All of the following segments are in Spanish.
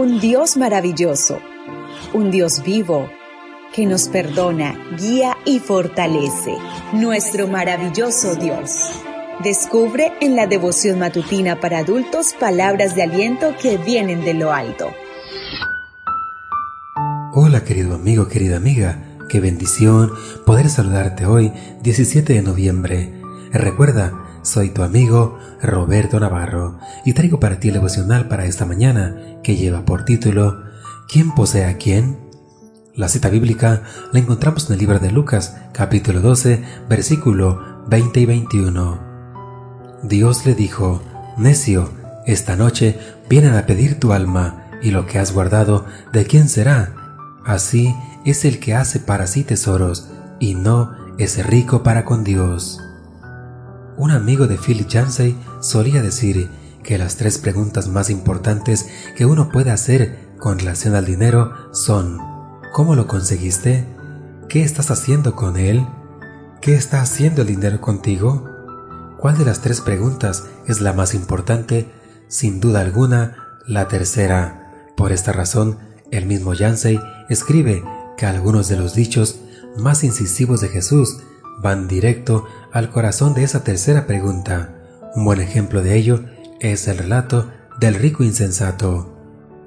un Dios maravilloso, un Dios vivo que nos perdona, guía y fortalece. Nuestro maravilloso Dios. Descubre en la devoción matutina para adultos palabras de aliento que vienen de lo alto. Hola querido amigo, querida amiga, qué bendición poder saludarte hoy 17 de noviembre. Recuerda, soy tu amigo Roberto Navarro y traigo para ti el devocional para esta mañana que lleva por título ¿Quién posee a quién? La cita bíblica la encontramos en el libro de Lucas capítulo 12 versículo 20 y 21. Dios le dijo, Necio, esta noche vienen a pedir tu alma y lo que has guardado, ¿de quién será? Así es el que hace para sí tesoros y no es rico para con Dios. Un amigo de Philip Yancey solía decir que las tres preguntas más importantes que uno puede hacer con relación al dinero son ¿Cómo lo conseguiste? ¿Qué estás haciendo con él? ¿Qué está haciendo el dinero contigo? ¿Cuál de las tres preguntas es la más importante? Sin duda alguna, la tercera. Por esta razón, el mismo Yancey escribe que algunos de los dichos más incisivos de Jesús van directo al corazón de esa tercera pregunta. Un buen ejemplo de ello es el relato del rico insensato.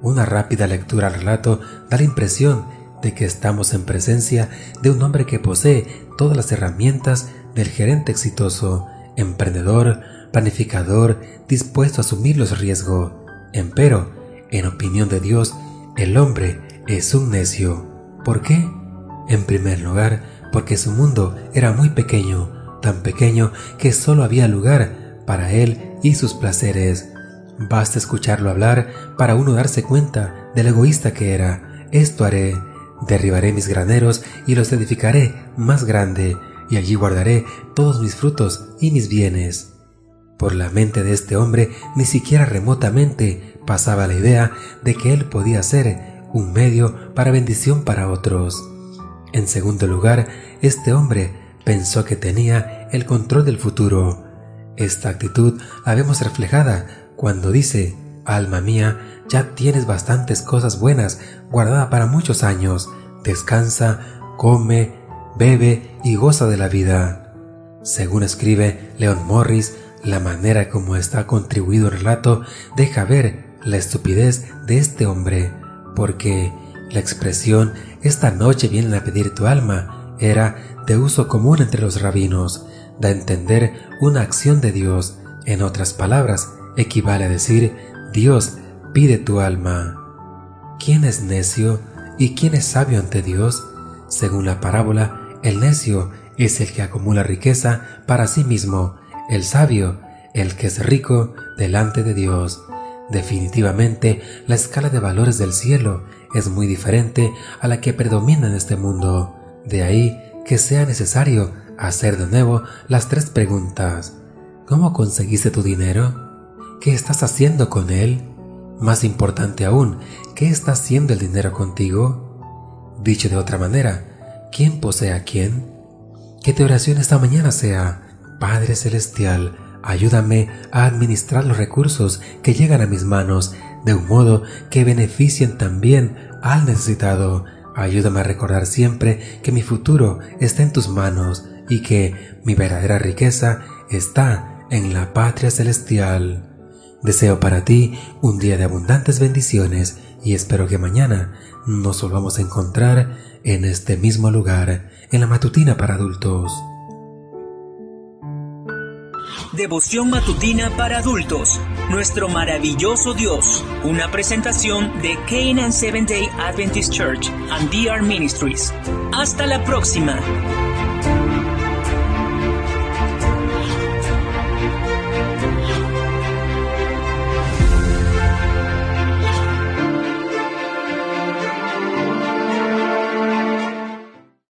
Una rápida lectura al relato da la impresión de que estamos en presencia de un hombre que posee todas las herramientas del gerente exitoso, emprendedor, planificador, dispuesto a asumir los riesgos. Empero, en opinión de Dios, el hombre es un necio. ¿Por qué? En primer lugar, porque su mundo era muy pequeño, tan pequeño que solo había lugar para él y sus placeres. Basta escucharlo hablar para uno darse cuenta del egoísta que era. Esto haré. Derribaré mis graneros y los edificaré más grande, y allí guardaré todos mis frutos y mis bienes. Por la mente de este hombre ni siquiera remotamente pasaba la idea de que él podía ser un medio para bendición para otros. En segundo lugar, este hombre pensó que tenía el control del futuro. Esta actitud la vemos reflejada cuando dice, Alma mía, ya tienes bastantes cosas buenas guardadas para muchos años. Descansa, come, bebe y goza de la vida. Según escribe Leon Morris, la manera como está contribuido el relato deja ver la estupidez de este hombre, porque la expresión esta noche vienen a pedir tu alma era de uso común entre los rabinos, da a entender una acción de Dios. En otras palabras, equivale a decir Dios pide tu alma. ¿Quién es necio y quién es sabio ante Dios? Según la parábola, el necio es el que acumula riqueza para sí mismo, el sabio, el que es rico delante de Dios. Definitivamente, la escala de valores del cielo es muy diferente a la que predomina en este mundo. De ahí que sea necesario hacer de nuevo las tres preguntas. ¿Cómo conseguiste tu dinero? ¿Qué estás haciendo con él? Más importante aún, ¿qué está haciendo el dinero contigo? Dicho de otra manera, ¿quién posee a quién? Que tu oración esta mañana sea, Padre Celestial, ayúdame a administrar los recursos que llegan a mis manos de un modo que beneficien también al necesitado. Ayúdame a recordar siempre que mi futuro está en tus manos y que mi verdadera riqueza está en la patria celestial. Deseo para ti un día de abundantes bendiciones y espero que mañana nos volvamos a encontrar en este mismo lugar, en la matutina para adultos. Devoción matutina para adultos. Nuestro maravilloso Dios. Una presentación de Canaan Seventh Day Adventist Church and DR Ministries. Hasta la próxima.